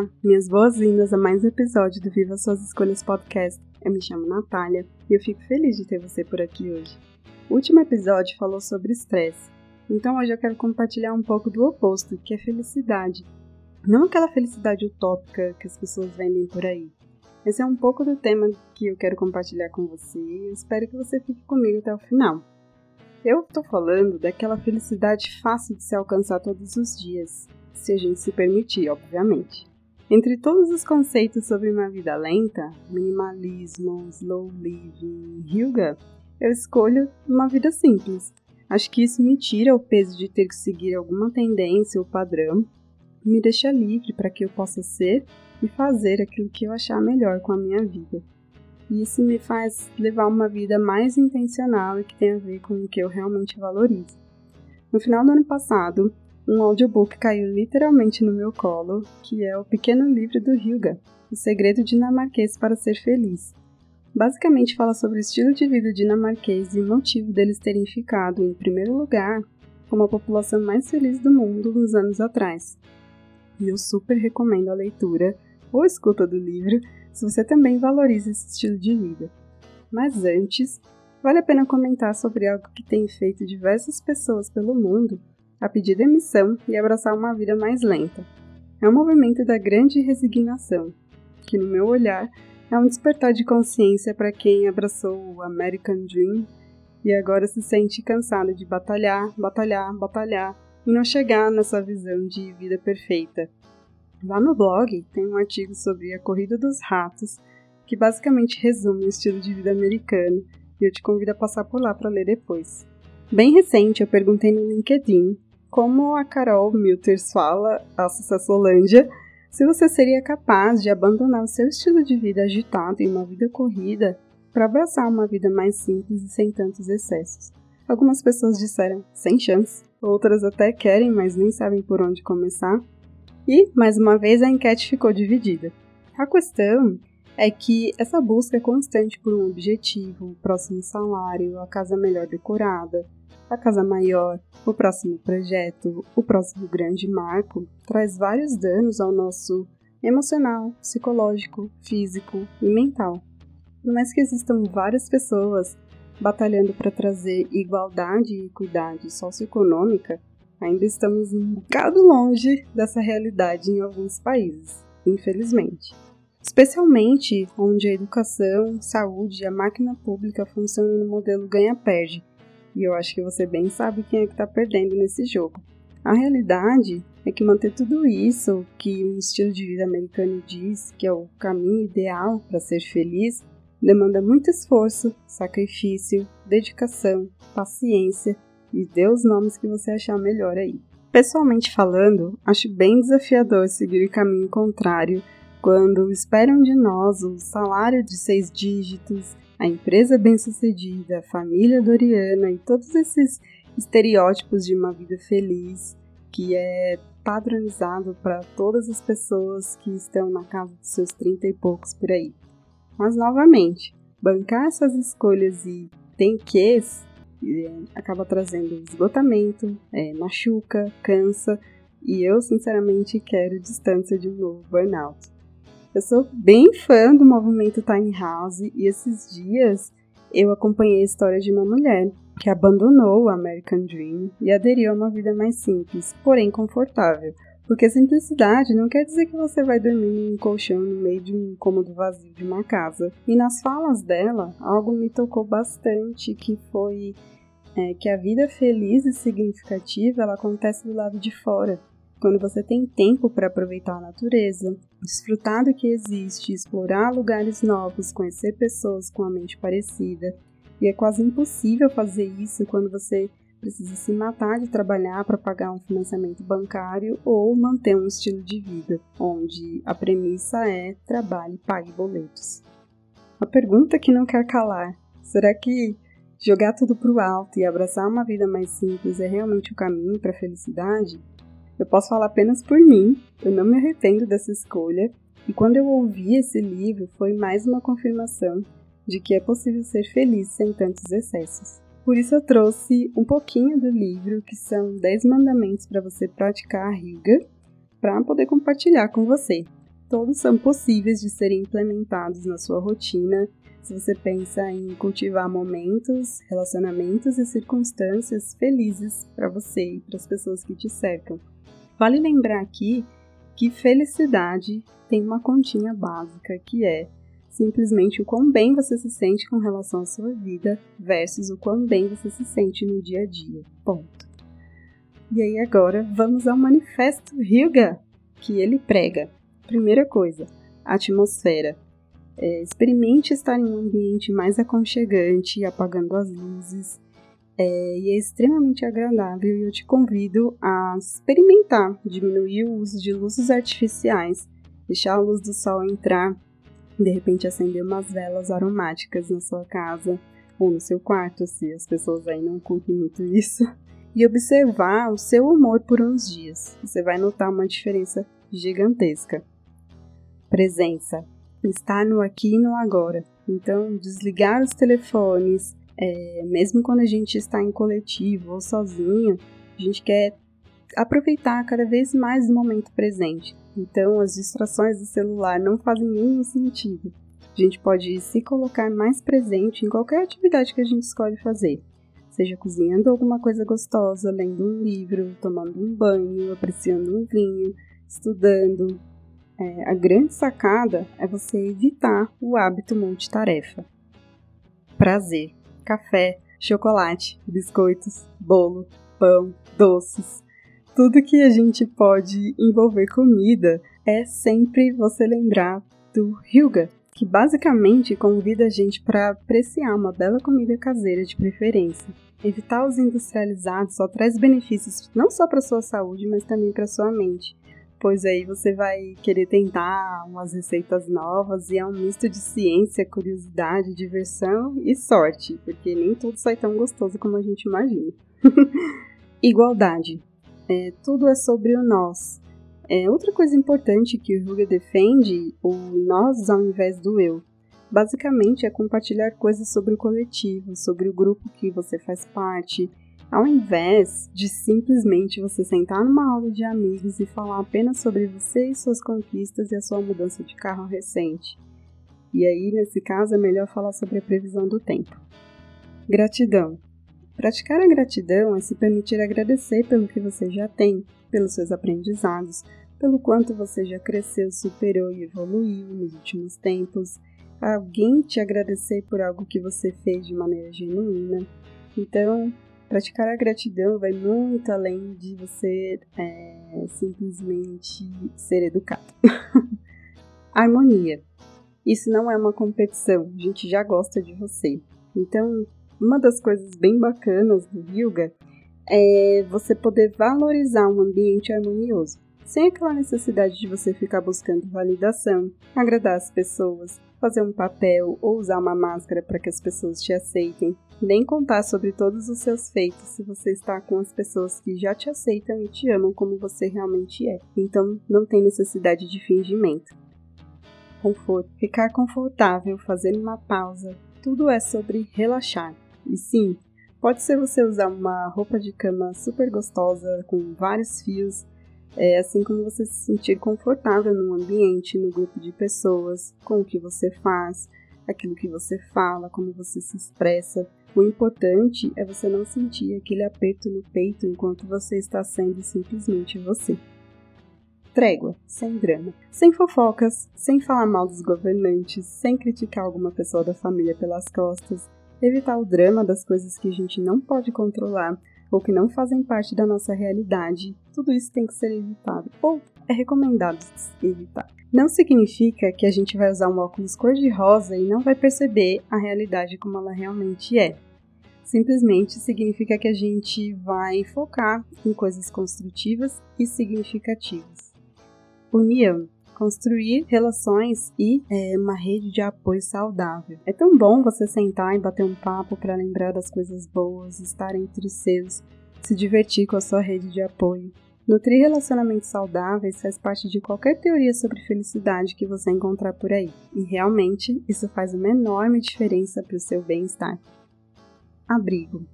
Olá, minhas boas-vindas a mais um episódio do Viva Suas Escolhas Podcast. Eu me chamo Natália e eu fico feliz de ter você por aqui hoje. O último episódio falou sobre estresse, então hoje eu quero compartilhar um pouco do oposto, que é felicidade. Não aquela felicidade utópica que as pessoas vendem por aí. Esse é um pouco do tema que eu quero compartilhar com você e eu espero que você fique comigo até o final. Eu estou falando daquela felicidade fácil de se alcançar todos os dias, se a gente se permitir, obviamente. Entre todos os conceitos sobre uma vida lenta, minimalismo, slow living, yoga, eu escolho uma vida simples. Acho que isso me tira o peso de ter que seguir alguma tendência ou padrão, me deixa livre para que eu possa ser e fazer aquilo que eu achar melhor com a minha vida. E isso me faz levar uma vida mais intencional e que tem a ver com o que eu realmente valorizo. No final do ano passado, um audiobook caiu literalmente no meu colo, que é o pequeno livro do Hyuga, O Segredo Dinamarquês para Ser Feliz. Basicamente fala sobre o estilo de vida dinamarquês e o motivo deles terem ficado em primeiro lugar como a população mais feliz do mundo uns anos atrás. E eu super recomendo a leitura ou escuta do livro se você também valoriza esse estilo de vida. Mas antes, vale a pena comentar sobre algo que tem feito diversas pessoas pelo mundo a pedir demissão e abraçar uma vida mais lenta. É um movimento da grande resignação, que, no meu olhar, é um despertar de consciência para quem abraçou o American Dream e agora se sente cansado de batalhar, batalhar, batalhar e não chegar nessa visão de vida perfeita. Lá no blog tem um artigo sobre a corrida dos ratos, que basicamente resume o estilo de vida americano, e eu te convido a passar por lá para ler depois. Bem recente, eu perguntei no LinkedIn como a Carol Milters fala, a Sucessolândia, se você seria capaz de abandonar o seu estilo de vida agitado e uma vida corrida para abraçar uma vida mais simples e sem tantos excessos. Algumas pessoas disseram sem chance, outras até querem, mas nem sabem por onde começar. E, mais uma vez, a enquete ficou dividida. A questão é que essa busca constante por um objetivo, o próximo salário, a casa melhor decorada, a casa maior, o próximo projeto, o próximo grande marco, traz vários danos ao nosso emocional, psicológico, físico e mental. Por mais que existam várias pessoas batalhando para trazer igualdade e equidade socioeconômica, ainda estamos um bocado longe dessa realidade em alguns países, infelizmente. Especialmente onde a educação, saúde e a máquina pública funcionam no modelo ganha-perde, e eu acho que você bem sabe quem é que está perdendo nesse jogo. A realidade é que manter tudo isso, que o estilo de vida americano diz que é o caminho ideal para ser feliz, demanda muito esforço, sacrifício, dedicação, paciência e dê os nomes que você achar melhor aí. Pessoalmente falando, acho bem desafiador seguir o caminho contrário quando esperam de nós o salário de seis dígitos, a empresa bem-sucedida, a família doriana e todos esses estereótipos de uma vida feliz que é padronizado para todas as pessoas que estão na casa dos seus 30 e poucos por aí. Mas novamente, bancar essas escolhas e tem ques é, acaba trazendo esgotamento, é, machuca, cansa e eu sinceramente quero distância de um novo burnout. Eu sou bem fã do movimento Tiny House e esses dias eu acompanhei a história de uma mulher que abandonou o American Dream e aderiu a uma vida mais simples, porém confortável. Porque simplicidade não quer dizer que você vai dormir num colchão no meio de um cômodo vazio de uma casa. E nas falas dela, algo me tocou bastante, que foi é, que a vida feliz e significativa ela acontece do lado de fora quando você tem tempo para aproveitar a natureza, desfrutar do que existe, explorar lugares novos, conhecer pessoas com a mente parecida. E é quase impossível fazer isso quando você precisa se matar de trabalhar para pagar um financiamento bancário ou manter um estilo de vida onde a premissa é trabalhe e pague boletos. A pergunta que não quer calar: será que jogar tudo pro alto e abraçar uma vida mais simples é realmente o caminho para a felicidade? Eu posso falar apenas por mim, eu não me arrependo dessa escolha, e quando eu ouvi esse livro foi mais uma confirmação de que é possível ser feliz sem tantos excessos. Por isso eu trouxe um pouquinho do livro, que são 10 mandamentos para você praticar a riga, para poder compartilhar com você. Todos são possíveis de serem implementados na sua rotina se você pensa em cultivar momentos, relacionamentos e circunstâncias felizes para você e para as pessoas que te cercam. Vale lembrar aqui que felicidade tem uma continha básica que é simplesmente o quão bem você se sente com relação à sua vida versus o quão bem você se sente no dia a dia. Ponto. E aí agora vamos ao manifesto Hyuga que ele prega. Primeira coisa, atmosfera. É, experimente estar em um ambiente mais aconchegante, apagando as luzes. É, e é extremamente agradável e eu te convido a experimentar diminuir o uso de luzes artificiais, deixar a luz do sol entrar de repente acender umas velas aromáticas na sua casa ou no seu quarto, se as pessoas aí não curtem muito isso, e observar o seu humor por uns dias. Você vai notar uma diferença gigantesca. Presença. Estar no aqui e no agora. Então, desligar os telefones, é, mesmo quando a gente está em coletivo ou sozinho, a gente quer aproveitar cada vez mais o momento presente. Então, as distrações do celular não fazem nenhum sentido. A gente pode se colocar mais presente em qualquer atividade que a gente escolhe fazer, seja cozinhando alguma coisa gostosa, lendo um livro, tomando um banho, apreciando um vinho, estudando. É, a grande sacada é você evitar o hábito multitarefa. Prazer, café, chocolate, biscoitos, bolo, pão, doces tudo que a gente pode envolver comida é sempre você lembrar do Hyuga, que basicamente convida a gente para apreciar uma bela comida caseira de preferência. Evitar os industrializados só traz benefícios não só para sua saúde, mas também para sua mente, pois aí você vai querer tentar umas receitas novas e é um misto de ciência, curiosidade, diversão e sorte, porque nem tudo sai tão gostoso como a gente imagina. Igualdade. É, tudo é sobre o nós. É, outra coisa importante que o Ruga defende, o nós ao invés do eu. Basicamente é compartilhar coisas sobre o coletivo, sobre o grupo que você faz parte, ao invés de simplesmente você sentar numa aula de amigos e falar apenas sobre você e suas conquistas e a sua mudança de carro recente. E aí, nesse caso, é melhor falar sobre a previsão do tempo. Gratidão. Praticar a gratidão é se permitir agradecer pelo que você já tem, pelos seus aprendizados, pelo quanto você já cresceu, superou e evoluiu nos últimos tempos, alguém te agradecer por algo que você fez de maneira genuína. Então, praticar a gratidão vai muito além de você é, simplesmente ser educado. Harmonia. Isso não é uma competição, a gente já gosta de você. Então, uma das coisas bem bacanas do yoga é você poder valorizar um ambiente harmonioso, sem aquela necessidade de você ficar buscando validação, agradar as pessoas, fazer um papel ou usar uma máscara para que as pessoas te aceitem, nem contar sobre todos os seus feitos se você está com as pessoas que já te aceitam e te amam como você realmente é. Então não tem necessidade de fingimento. Conforto. Ficar confortável, fazendo uma pausa, tudo é sobre relaxar. E sim, pode ser você usar uma roupa de cama super gostosa, com vários fios, é, assim como você se sentir confortável no ambiente, no grupo de pessoas, com o que você faz, aquilo que você fala, como você se expressa. O importante é você não sentir aquele aperto no peito enquanto você está sendo simplesmente você. Trégua, sem drama, sem fofocas, sem falar mal dos governantes, sem criticar alguma pessoa da família pelas costas, evitar o drama das coisas que a gente não pode controlar ou que não fazem parte da nossa realidade, tudo isso tem que ser evitado ou é recomendado evitar. Não significa que a gente vai usar um óculos cor-de-rosa e não vai perceber a realidade como ela realmente é. simplesmente significa que a gente vai focar em coisas construtivas e significativas. União construir relações e é, uma rede de apoio saudável. É tão bom você sentar e bater um papo para lembrar das coisas boas, estar entre os seus, se divertir com a sua rede de apoio. Nutrir relacionamentos saudáveis faz parte de qualquer teoria sobre felicidade que você encontrar por aí, e realmente isso faz uma enorme diferença para o seu bem-estar. Abrigo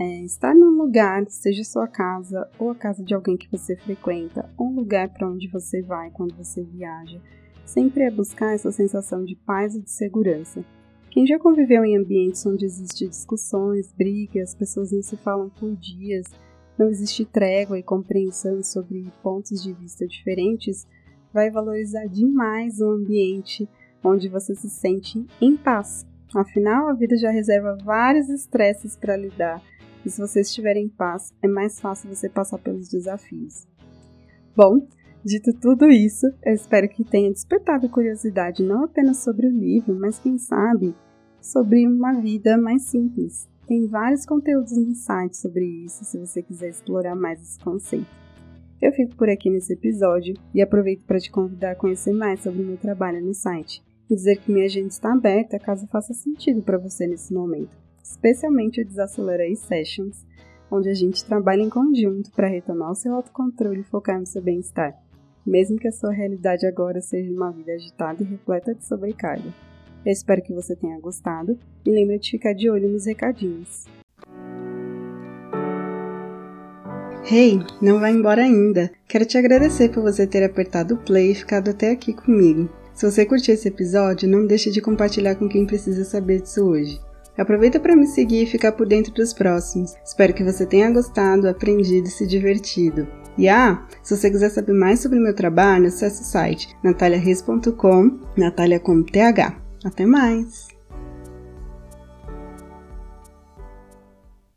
é, estar num lugar, seja sua casa ou a casa de alguém que você frequenta, ou um lugar para onde você vai quando você viaja, sempre é buscar essa sensação de paz e de segurança. Quem já conviveu em ambientes onde existem discussões, brigas, pessoas não se falam por dias, não existe trégua e compreensão sobre pontos de vista diferentes, vai valorizar demais o ambiente onde você se sente em paz. Afinal, a vida já reserva vários estresses para lidar e se você estiver em paz, é mais fácil você passar pelos desafios. Bom, dito tudo isso, eu espero que tenha despertado curiosidade não apenas sobre o livro, mas quem sabe sobre uma vida mais simples. Tem vários conteúdos no site sobre isso, se você quiser explorar mais esse conceito. Eu fico por aqui nesse episódio e aproveito para te convidar a conhecer mais sobre o meu trabalho no site e dizer que minha agenda está aberta caso faça sentido para você nesse momento especialmente o Desacelera e Sessions, onde a gente trabalha em conjunto para retomar o seu autocontrole e focar no seu bem-estar, mesmo que a sua realidade agora seja uma vida agitada e repleta de sobrecarga. Eu espero que você tenha gostado e lembre de ficar de olho nos recadinhos. Hey, não vai embora ainda! Quero te agradecer por você ter apertado o play e ficado até aqui comigo. Se você curtiu esse episódio, não deixe de compartilhar com quem precisa saber disso hoje. Aproveita para me seguir e ficar por dentro dos próximos. Espero que você tenha gostado, aprendido e se divertido. E ah, se você quiser saber mais sobre meu trabalho, acesse o site nataliareis.com, Natalia com TH. Até mais!